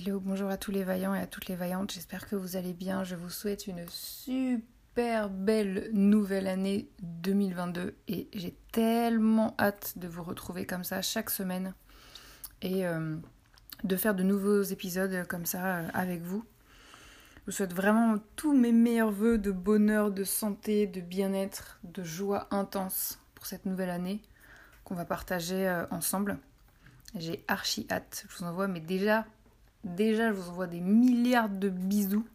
Hello, bonjour à tous les vaillants et à toutes les vaillantes, j'espère que vous allez bien. Je vous souhaite une super belle nouvelle année 2022 et j'ai tellement hâte de vous retrouver comme ça chaque semaine et euh, de faire de nouveaux épisodes comme ça euh, avec vous. Je vous souhaite vraiment tous mes meilleurs voeux de bonheur, de santé, de bien-être, de joie intense pour cette nouvelle année qu'on va partager euh, ensemble. J'ai archi hâte, je vous envoie, mais déjà Déjà, je vous envoie des milliards de bisous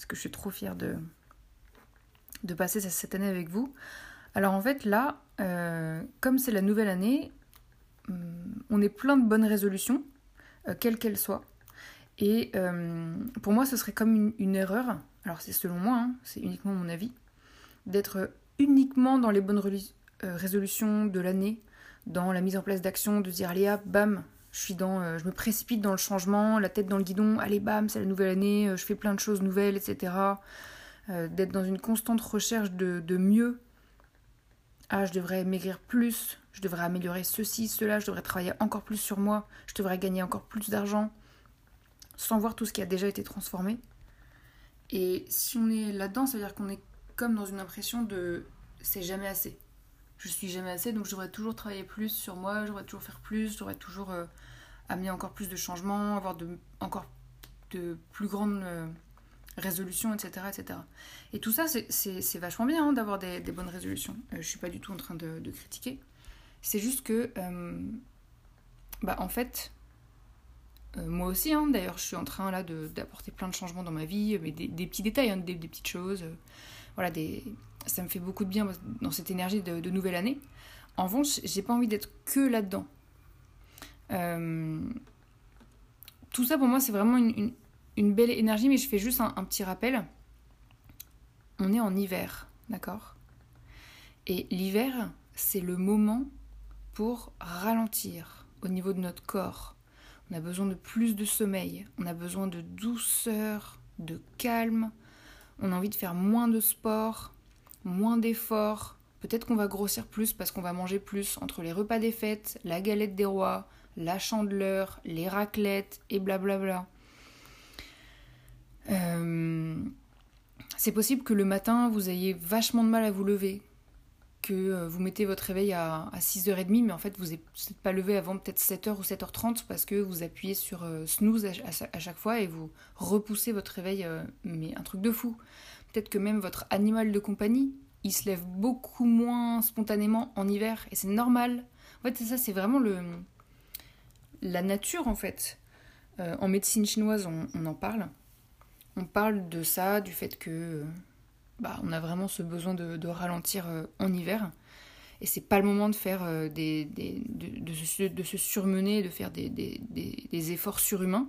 parce que je suis trop fière de, passer cette année avec vous. Alors en fait, là, euh, comme c'est la nouvelle année, hum, on est plein de bonnes résolutions, euh, quelles qu'elles soient. Et euh, pour moi, ce serait comme une, erreur, alors c'est selon moi, hein, c'est uniquement mon avis, d'être uniquement dans les bonnes résolutions de l'année, dans la mise en place d'actions, de dire allez bam, je suis dans, euh, je me précipite dans le changement, la tête dans le guidon, allez bam, c'est la nouvelle année, euh, je fais plein de choses nouvelles, etc. Euh, d'être dans une constante recherche de, de, mieux. Ah, je devrais maigrir plus, je devrais améliorer ceci, cela, je devrais travailler encore plus sur moi, je devrais gagner encore plus d'argent, sans voir tout ce qui a déjà été transformé. Et si on est là-dedans, ça veut dire qu'on est comme dans une impression de c'est jamais assez je suis jamais assez, donc je devrais toujours travailler plus sur moi, je devrais toujours faire plus, je devrais toujours euh, amener encore plus de changements, avoir encore de plus grandes euh, résolutions, etc., etc. Et tout ça, c'est vachement bien hein, d'avoir des, bonnes résolutions. Euh, je suis pas du tout en train de, critiquer. C'est juste que, bah, en fait, moi aussi, hein, d'ailleurs, je suis en train là d'apporter plein de changements dans ma vie, mais des, petits détails, hein, des, petites choses, voilà, des, ça me fait beaucoup de bien dans cette énergie de, nouvelle année. En revanche, j'ai pas envie d'être que là-dedans. Euh, tout ça pour moi, c'est vraiment une, belle énergie, mais je fais juste un, petit rappel. On est en hiver, d'accord? Et l'hiver, c'est le moment pour ralentir au niveau de notre corps. On a besoin de plus de sommeil, on a besoin de douceur, de calme, on a envie de faire moins de sport, moins d'efforts. Peut-être qu'on va grossir plus parce qu'on va manger plus entre les repas des fêtes, la galette des rois, la chandeleur, les raclettes et blablabla. Euh, c'est possible que le matin vous ayez vachement de mal à vous lever, que euh, vous mettez votre réveil à, 6h30, mais en fait vous n'êtes pas levé avant peut-être 7h ou 7h30 parce que vous appuyez sur euh, snooze à, chaque fois et vous repoussez votre réveil, mais un truc de fou. Peut-être que même votre animal de compagnie, il se lève beaucoup moins spontanément en hiver et c'est normal. En fait, ça, c'est vraiment le la nature en fait. Euh, en médecine chinoise, on, en parle. On parle de ça, du fait que bah, on a vraiment ce besoin de, ralentir euh, en hiver. Et c'est pas le moment de faire euh, des, de, se, de, surmener, de faire des, efforts surhumains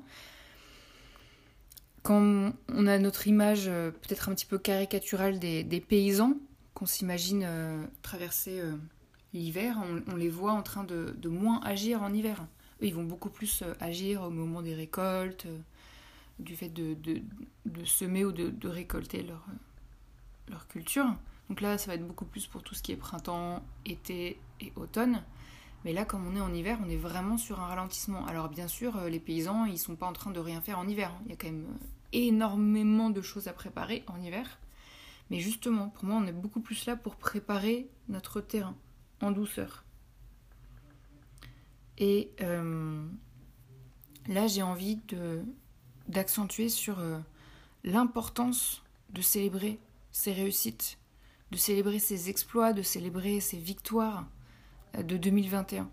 quand on a notre image euh, peut-être un petit peu caricaturale des, paysans, qu'on s'imagine traverser l'hiver, on, les voit en train de, moins agir en hiver. Eux, ils vont beaucoup plus agir au moment des récoltes, du fait de, semer ou de, récolter leur, leur culture. Donc là, ça va être beaucoup plus pour tout ce qui est printemps, été et automne. Mais là, comme on est en hiver, on est vraiment sur un ralentissement. Alors bien sûr, euh, les paysans, ils sont pas en train de rien faire en hiver. Il y a quand même euh, énormément de choses à préparer en hiver. Mais justement, pour moi, on est beaucoup plus là pour préparer notre terrain en douceur. Et euh, là, j'ai envie d'accentuer sur l'importance de célébrer ses réussites, de célébrer ses exploits, de célébrer ses victoires euh, de 2021.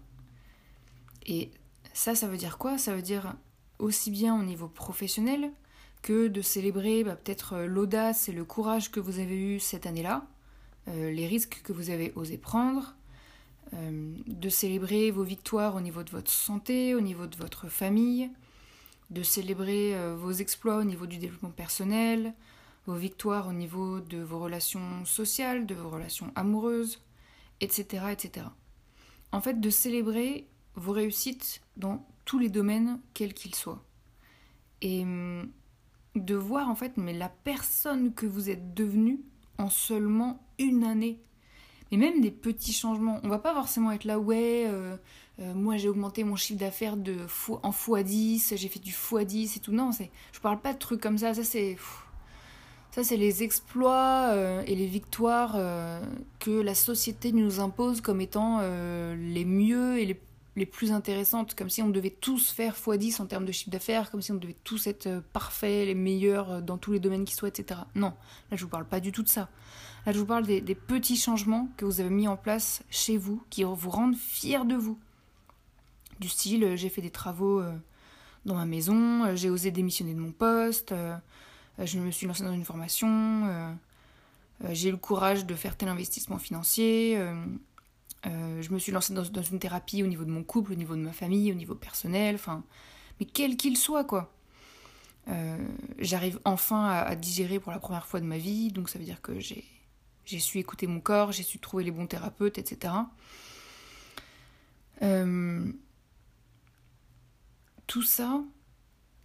Et ça, ça veut dire quoi? Ça veut dire aussi bien au niveau professionnel que de célébrer bah, peut-être euh, l'audace et le courage que vous avez eu cette année-là, euh, les risques que vous avez osé prendre, de célébrer vos victoires au niveau de votre santé, au niveau de votre famille, de célébrer vos exploits au niveau du développement personnel, vos victoires au niveau de vos relations sociales, de vos relations amoureuses, etc. etc. En fait, de célébrer vos réussites dans tous les domaines, quels qu'ils soient. Et hum, de voir en fait mais la personne que vous êtes devenu en seulement une année. Mais même des petits changements. On va pas forcément être là, ouais, euh, euh, moi j'ai augmenté mon chiffre d'affaires de en x10, j'ai fait du x10 et tout. Non, je parle pas de trucs comme ça, ça c'est ça, c'est les exploits euh, et les victoires euh, que la société nous impose comme étant euh, les mieux et les, plus intéressantes, comme si on devait tous faire x10 en termes de chiffre d'affaires, comme si on devait tous être parfaits, les meilleurs dans tous les domaines qui soient, etc. Non, là je vous parle pas du tout de ça. Là je vous parle des, des petits changements que vous avez mis en place chez vous, qui vous rendent fiers de vous. Du style, j'ai fait des travaux dans ma maison, j'ai osé démissionner de mon poste. Euh, je me suis lancée dans une formation, euh, euh, j'ai eu le courage de faire tel investissement financier, je me suis lancée dans, une thérapie au niveau de mon couple, au niveau de ma famille, au niveau personnel, enfin, mais quel qu'il soit, quoi. J'arrive enfin à, digérer pour la première fois de ma vie, donc ça veut dire que j'ai, j'ai su écouter mon corps, j'ai su trouver les bons thérapeutes, etc. tout ça,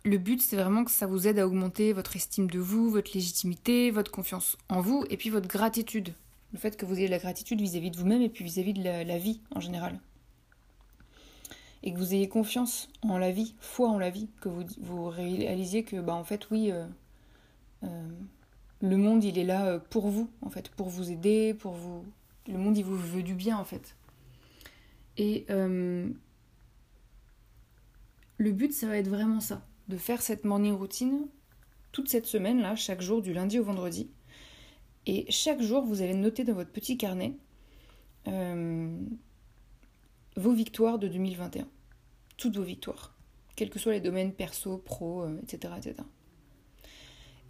le but, c'est vraiment que ça vous aide à augmenter votre estime de vous, votre légitimité, votre confiance en vous, et puis votre gratitude. Le fait que vous ayez de la gratitude vis-à-vis de vous-même et puis vis-à-vis de la, vie en général. Et que vous ayez confiance en la vie, foi en la vie, que vous, vous réalisiez que, bah, en fait, oui, euh, euh, le monde, il est là euh, pour vous, en fait, pour vous aider, pour vous. Le monde, il vous veut du bien, en fait. Et le but, ça va être vraiment ça de faire cette morning routine toute cette semaine-là, chaque jour, du lundi au vendredi. Et chaque jour, vous allez noter dans votre petit carnet euh, vos victoires de 2021. Toutes vos victoires. Quels que soient les domaines perso, pro, etc., euh, etc.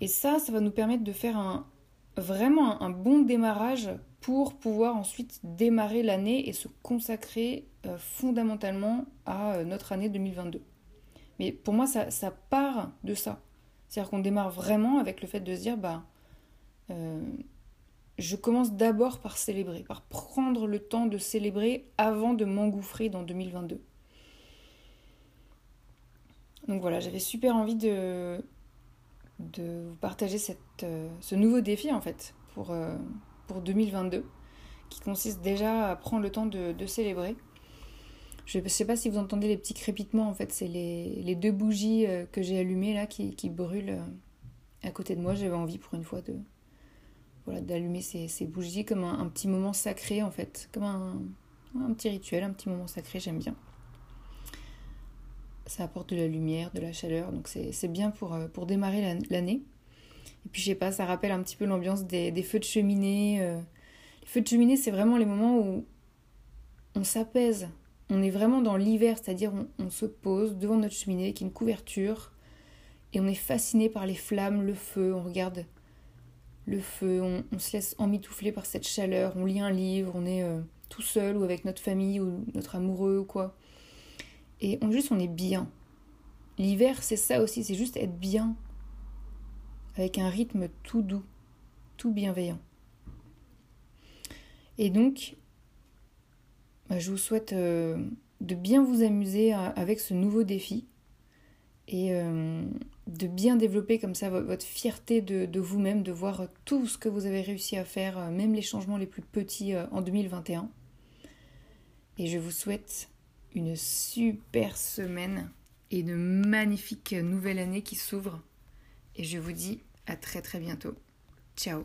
Et ça, ça va nous permettre de faire un, vraiment un, bon démarrage pour pouvoir ensuite démarrer l'année et se consacrer euh, fondamentalement à notre année 2022. Mais pour moi, ça, part de ça. C'est-à-dire qu'on démarre vraiment avec le fait de se dire, bah, euh, je commence d'abord par célébrer, par prendre le temps de célébrer avant de m'engouffrer dans 2022. Donc voilà, j'avais super envie de, vous partager euh, ce nouveau défi en fait pour, euh, pour 2022, qui consiste déjà à prendre le temps de célébrer. Je ne sais pas si vous entendez les petits crépitements, en fait, c'est les, deux bougies euh, que j'ai allumées là qui, brûlent euh, à côté de moi. J'avais envie pour une fois de voilà d'allumer ces, bougies comme un, petit moment sacré en fait, comme un, petit rituel, un petit moment sacré, j'aime bien. Ça apporte de la lumière, de la chaleur, donc c'est bien pour, euh, pour démarrer l'année. Et puis je sais pas, ça rappelle un petit peu l'ambiance des, des, feux de cheminée. Les feux de cheminée, c'est vraiment les moments où on s'apaise, on est vraiment dans l'hiver, c'est-à-dire on, se pose devant notre cheminée qui est une couverture et on est fasciné par les flammes, le feu, on regarde le feu, on, se laisse emmitoufler par cette chaleur, on lit un livre, on est euh, tout seul ou avec notre famille ou notre amoureux ou quoi. Et on juste on est bien. L'hiver c'est ça aussi, c'est juste être bien avec un rythme tout doux, tout bienveillant. Et donc je vous souhaite euh, de bien vous amuser euh, avec ce nouveau défi et euh, de bien développer comme ça votre fierté de, vous-même, de voir tout ce que vous avez réussi à faire, même les changements les plus petits en 2021. Et je vous souhaite une super semaine et une magnifique nouvelle année qui s'ouvre. Et je vous dis à très très bientôt. Ciao